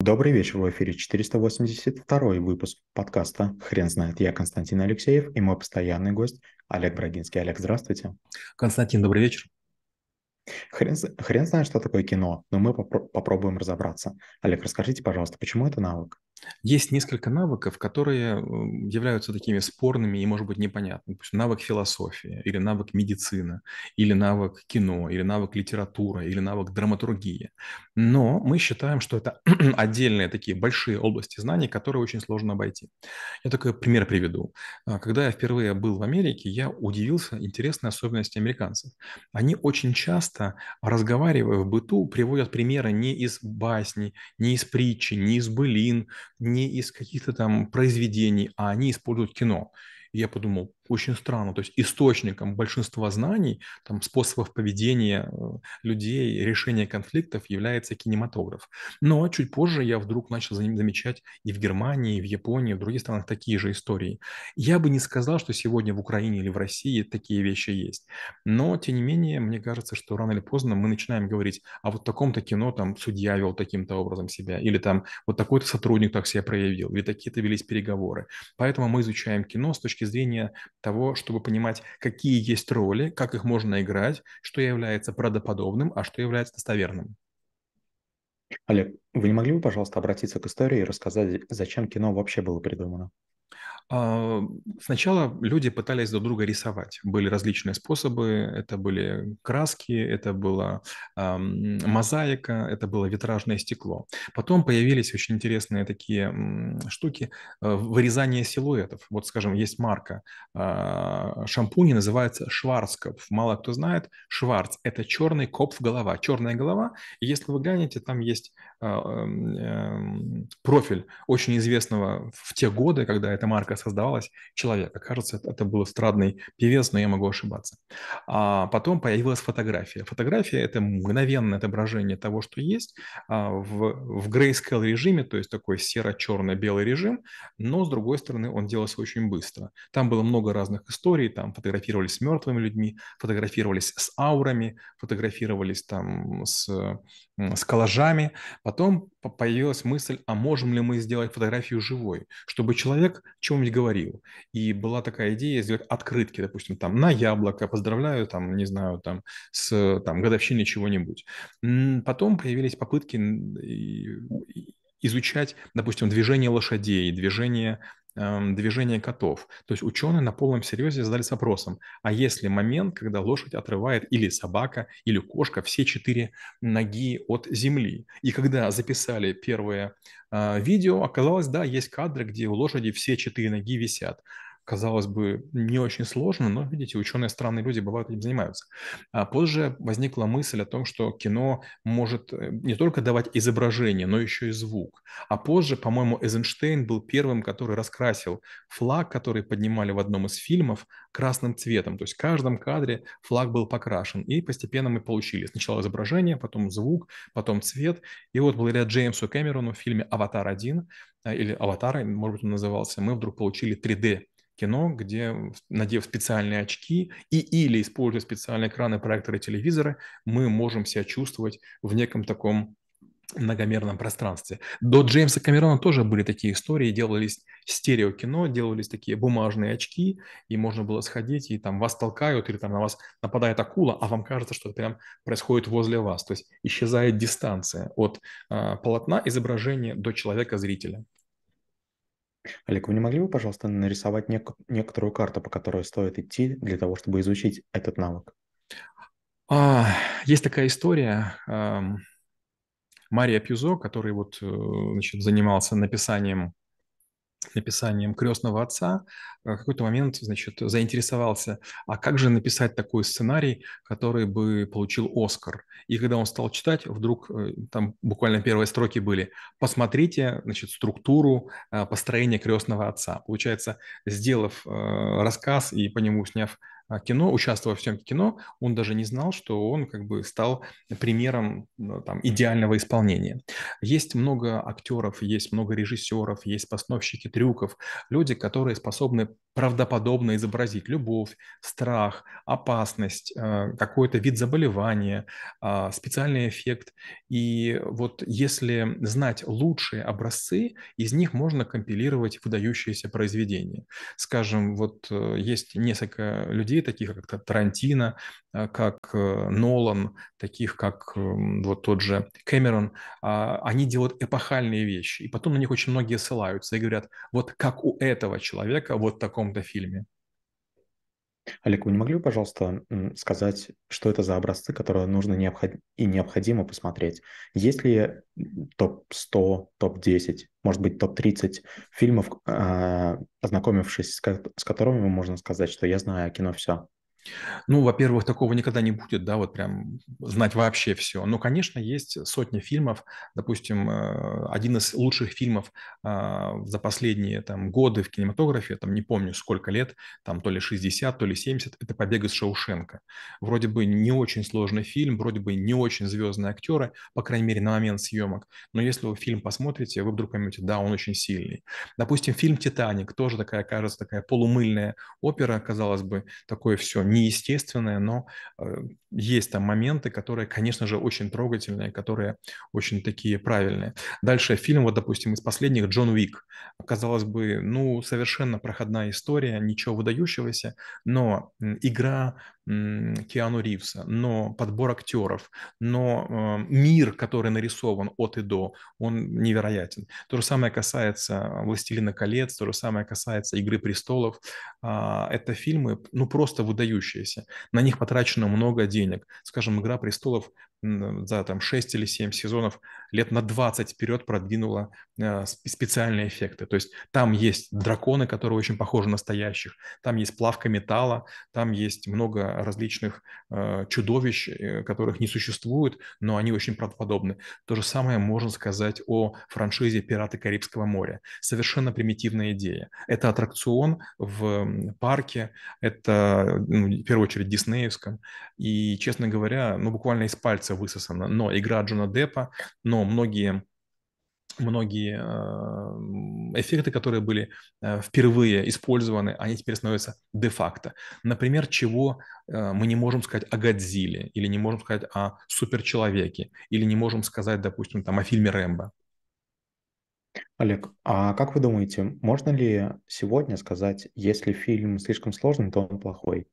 Добрый вечер, в эфире 482 выпуск подкаста «Хрен знает». Я Константин Алексеев и мой постоянный гость Олег Брагинский. Олег, здравствуйте. Константин, добрый вечер. Хрен, хрен знает, что такое кино, но мы попро- попробуем разобраться. Олег, расскажите, пожалуйста, почему это навык? Есть несколько навыков, которые являются такими спорными и, может быть, непонятными. Навык философии, или навык медицины, или навык кино, или навык литература, или навык драматургии. Но мы считаем, что это отдельные такие большие области знаний, которые очень сложно обойти. Я такой пример приведу. А, когда я впервые был в Америке, я удивился интересной особенности американцев. Они очень часто, разговаривая в быту, приводят примеры не из басни, не из притчи, не из былин, не из каких-то там произведений, а они используют кино. И я подумал, очень странно. То есть источником большинства знаний, там, способов поведения э, людей, решения конфликтов является кинематограф. Но чуть позже я вдруг начал за ним замечать и в Германии, и в Японии, и в других странах такие же истории. Я бы не сказал, что сегодня в Украине или в России такие вещи есть. Но, тем не менее, мне кажется, что рано или поздно мы начинаем говорить, а вот в таком-то кино там судья вел таким-то образом себя, или там вот такой-то сотрудник так себя проявил, или такие-то велись переговоры. Поэтому мы изучаем кино с точки зрения того, чтобы понимать, какие есть роли, как их можно играть, что является правдоподобным, а что является достоверным. Олег, вы не могли бы, пожалуйста, обратиться к истории и рассказать, зачем кино вообще было придумано? А, сначала люди пытались друг друга рисовать. Были различные способы. Это были краски, это была мозаика, это было витражное стекло. Потом появились очень интересные такие штуки э, вырезание силуэтов. Вот, скажем, есть марка а, шампуни, называется Шварцкопф. Мало кто знает. Шварц – это черный копф голова, черная голова. И если вы глянете, там есть а, профиль очень известного в те годы, когда эта марка создавалась, человека. Кажется, это был эстрадный певец, но я могу ошибаться. А потом появилась фотография. Фотография – это мгновенное отображение того, что есть а, в, в grayscale режиме, то есть такой серо-черно-белый режим, но, с другой стороны, он делался очень быстро. Там было много разных историй, там фотографировались с мертвыми людьми, фотографировались с аурами, фотографировались там с, с коллажами, Потом появилась мысль, а можем ли мы сделать фотографию живой, чтобы человек чем-нибудь говорил. И была такая идея сделать открытки, допустим, там на яблоко, поздравляю, там, не знаю, там, с там, годовщиной чего-нибудь. Потом появились попытки изучать, допустим, движение лошадей, движение движение котов. То есть ученые на полном серьезе задались вопросом, а если момент, когда лошадь отрывает или собака, или кошка все четыре ноги от земли? И когда записали первое э, видео, оказалось, да, есть кадры, где у лошади все четыре ноги висят казалось бы, не очень сложно, но, видите, ученые странные люди бывают этим занимаются. А позже возникла мысль о том, что кино может э, не только давать изображение, но еще и звук. А позже, по-моему, Эйзенштейн был первым, который раскрасил флаг, который поднимали в одном из фильмов, красным цветом. То есть в каждом кадре флаг был покрашен. И постепенно мы получили сначала изображение, потом звук, потом цвет. И вот благодаря Джеймсу Кэмерону в фильме «Аватар 1» э, или «Аватар», может быть, он назывался, мы вдруг получили 3D кино, где, надев специальные очки и или используя специальные экраны, проекторы, телевизоры, мы можем себя чувствовать в неком таком многомерном пространстве. До Джеймса Камерона тоже были такие истории, делались стереокино, делались такие бумажные очки, и можно было сходить, и там вас толкают, или там на вас нападает акула, а вам кажется, что это прям происходит возле вас. То есть исчезает дистанция от э, полотна изображения до человека-зрителя. Олег, вы не могли бы, пожалуйста, нарисовать нек- некоторую карту, по которой стоит идти для того, чтобы изучить этот навык? А, есть такая история. Мария Пьюзо, который вот, э, значит, занимался написанием написанием крестного отца, в какой-то момент, значит, заинтересовался, а как же написать такой сценарий, который бы получил Оскар. И когда он стал читать, вдруг э, там буквально первые строки были, посмотрите, значит, структуру э, построения крестного отца. Получается, сделав э, рассказ и по нему сняв кино, участвуя в съемке кино, он даже не знал, что он как бы стал примером ну, там, идеального исполнения. Есть много актеров, есть много режиссеров, есть постановщики трюков, люди, которые способны правдоподобно изобразить любовь, страх, опасность, э, какой-то вид заболевания, а, специальный эффект. И вот если знать лучшие образцы, из них можно компилировать выдающиеся произведения. Скажем, вот э, есть несколько людей, таких как Тарантино, как Нолан, таких как вот тот же Кэмерон, а, они делают эпохальные вещи, и потом на них очень многие ссылаются и говорят, вот как у этого человека вот в таком-то фильме. Олег, вы не могли бы, пожалуйста, сказать, что это за образцы, которые нужно необход... и необходимо посмотреть? Есть ли топ-100, топ-10, может быть, топ-30 фильмов, а, ознакомившись с которыми можно сказать, что я знаю кино все? Ну, во-первых, такого никогда не будет, да, вот прям знать вообще все. Но, конечно, есть сотни фильмов. Допустим, э, один из лучших фильмов а, за последние там годы в кинематографе, там не помню сколько лет, там то ли 60, то ли 70, это «Побег из Шоушенка». Вроде бы не очень сложный фильм, вроде бы не очень звездные актеры, по крайней мере, на момент съемок. Но если вы фильм посмотрите, вы вдруг поймете, да, он очень сильный. Допустим, фильм «Титаник», тоже такая, кажется, такая полумыльная опера, казалось бы, такое все неестественное, но э, есть там моменты, которые, конечно же, очень трогательные, которые очень такие правильные. Дальше фильм, вот, допустим, из последних «Джон Уик». Казалось бы, ну, совершенно проходная история, ничего выдающегося, но игра Киану Ривза, но подбор актеров, но э, мир, который нарисован от и до, он невероятен. То же самое касается «Властелина колец», то же самое касается «Игры престолов». А, это фильмы, ну, просто выдающиеся. На них потрачено много денег. Скажем, «Игра престолов» за там 6 или 7 сезонов лет на 20 вперед продвинула э, специальные эффекты. То есть там есть драконы, которые очень похожи на настоящих, там есть плавка металла, там есть много различных э, чудовищ, э, которых не существует, но они очень правдоподобны. То же самое можно сказать о франшизе «Пираты Карибского моря». Совершенно примитивная идея. Это аттракцион в парке, это ну, в первую очередь диснеевском, и, честно говоря, ну буквально из пальца пальца высосано. Но игра Джона Деппа, но многие многие э, эффекты, которые были э, впервые использованы, они теперь становятся де-факто. Например, чего э, мы не можем сказать о Годзилле, или не можем сказать о суперчеловеке, или не можем сказать, допустим, там, о фильме «Рэмбо». Олег, а как вы думаете, можно ли сегодня сказать, если фильм слишком сложный, то он плохой?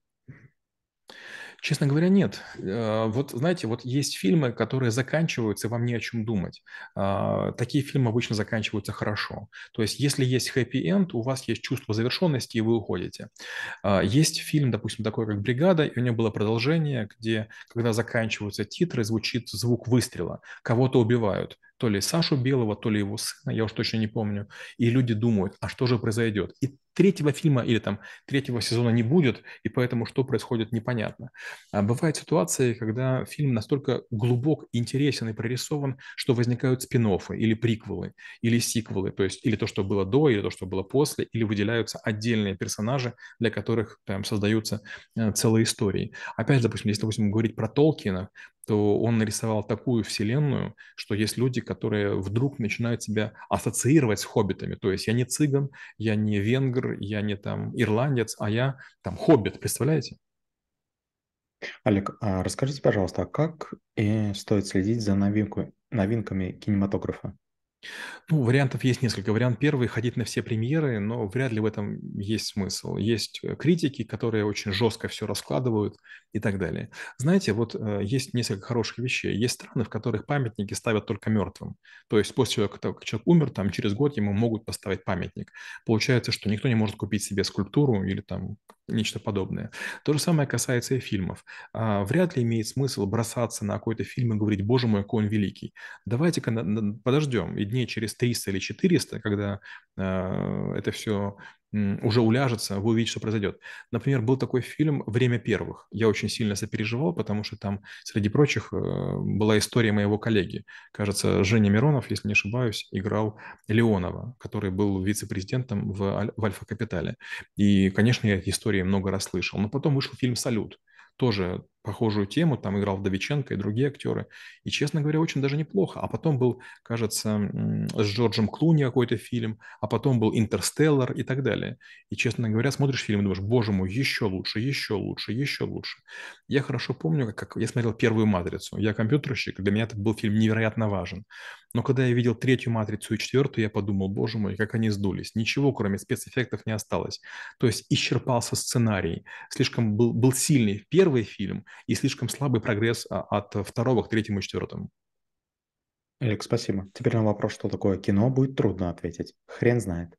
Честно говоря, нет. Э, вот знаете, вот есть фильмы, которые заканчиваются, и вам не о чем думать. А, такие фильмы обычно заканчиваются хорошо. То есть, если есть хэппи-энд, у вас есть чувство завершенности, и вы уходите. А, есть фильм, допустим, такой, как «Бригада», и у него было продолжение, где, когда заканчиваются титры, звучит звук выстрела. Кого-то убивают то ли Сашу Белого, то ли его сына, я уж точно не помню. И люди думают, а что же произойдет? И третьего фильма или там третьего сезона не будет, и поэтому что происходит непонятно. А бывают ситуации, когда фильм настолько глубок, интересен и прорисован, что возникают спин или приквелы, или сиквелы, то есть или то, что было до, или то, что было после, или выделяются отдельные персонажи, для которых там создаются э, целые истории. Опять, допустим, если, допустим, говорить про Толкина, то он нарисовал такую вселенную, что есть люди, которые вдруг начинают себя ассоциировать с хоббитами. То есть я не цыган, я не венгр, я не там ирландец, а я там хоббит, представляете? Олег, а расскажите, пожалуйста, а как э, стоит следить за новинку, новинками кинематографа? Ну, вариантов есть несколько. Вариант первый– ходить на все премьеры, но вряд ли в этом есть смысл. Есть э, критики, которые очень жестко все раскладывают и так далее. Знаете, вот э, есть несколько хороших вещей. Есть страны, в которых памятники ставят только мертвым. То есть после того, как человек умер, там через год ему могут поставить памятник. Получается, что никто не может купить себе скульптуру или там нечто подобное. То же самое касается и фильмов. А, вряд ли имеет смысл бросаться на какой-то фильм и говорить, боже мой, какой он великий. Давайте-ка подождем, и дней через 300 или 400, когда э, это все уже уляжется, вы увидите, что произойдет. Например, был такой фильм «Время первых». Я очень сильно сопереживал, потому что там, среди прочих, э, была история моего коллеги. Кажется, Женя Миронов, если не ошибаюсь, играл Леонова, который был вице-президентом в, в Альфа-Капитале. И, конечно, я эти истории много раз слышал. Но потом вышел фильм «Салют», тоже похожую тему, там играл Вдовиченко и другие актеры, и, честно говоря, очень даже неплохо. А потом был, кажется, с Джорджем Клуни какой-то фильм, а потом был «Интерстеллар» и так далее. И, честно говоря, смотришь фильм и думаешь, боже мой, еще лучше, еще лучше, еще лучше. Я хорошо помню, как я смотрел первую «Матрицу». Я компьютерщик, для меня это был фильм невероятно важен. Но когда я видел третью «Матрицу» и четвертую, я подумал, боже мой, как они сдулись. Ничего, кроме спецэффектов, не осталось. То есть исчерпался сценарий. Слишком был, был сильный первый фильм, и слишком слабый прогресс а, от второго к третьему и четвертому. Элик, спасибо. Теперь на вопрос, что такое кино, будет трудно ответить. Хрен знает.